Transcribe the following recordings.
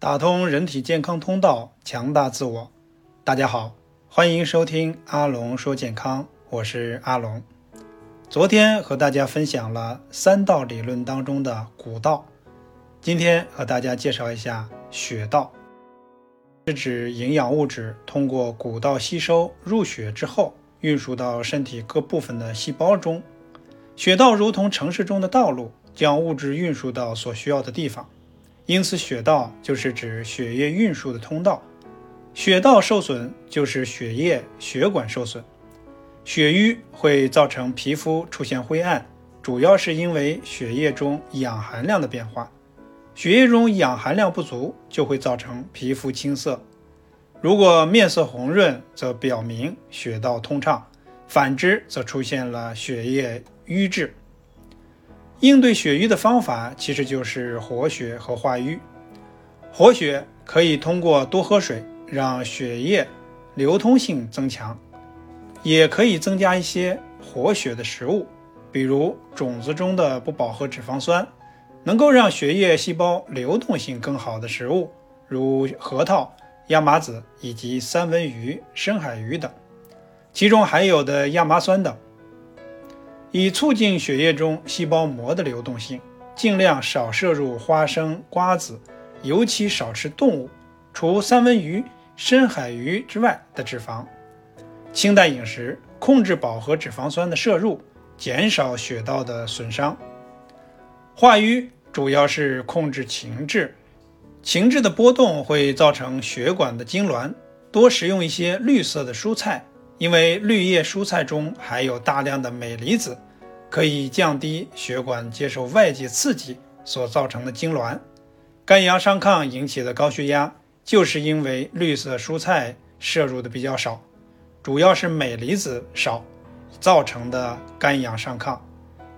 打通人体健康通道，强大自我。大家好，欢迎收听阿龙说健康，我是阿龙。昨天和大家分享了三道理论当中的骨道，今天和大家介绍一下血道，是指营养物质通过骨道吸收入血之后，运输到身体各部分的细胞中。血道如同城市中的道路。将物质运输到所需要的地方，因此血道就是指血液运输的通道。血道受损就是血液血管受损，血瘀会造成皮肤出现灰暗，主要是因为血液中氧含量的变化。血液中氧含量不足，就会造成皮肤青色。如果面色红润，则表明血道通畅；反之，则出现了血液瘀滞。应对血瘀的方法其实就是活血和化瘀。活血可以通过多喝水，让血液流通性增强；也可以增加一些活血的食物，比如种子中的不饱和脂肪酸，能够让血液细胞流动性更好的食物，如核桃、亚麻籽以及三文鱼、深海鱼等，其中含有的亚麻酸等。以促进血液中细胞膜的流动性，尽量少摄入花生、瓜子，尤其少吃动物，除三文鱼、深海鱼之外的脂肪。清淡饮食，控制饱和脂肪酸的摄入，减少血道的损伤。化瘀主要是控制情志，情志的波动会造成血管的痉挛。多食用一些绿色的蔬菜。因为绿叶蔬菜中含有大量的镁离子，可以降低血管接受外界刺激所造成的痉挛。肝阳上亢引起的高血压，就是因为绿色蔬菜摄入的比较少，主要是镁离子少造成的肝阳上亢。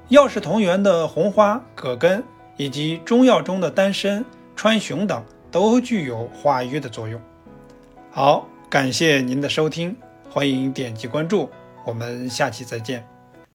药食同源的红花、葛根以及中药中的丹参、川芎等，都具有化瘀的作用。好，感谢您的收听。欢迎点击关注，我们下期再见。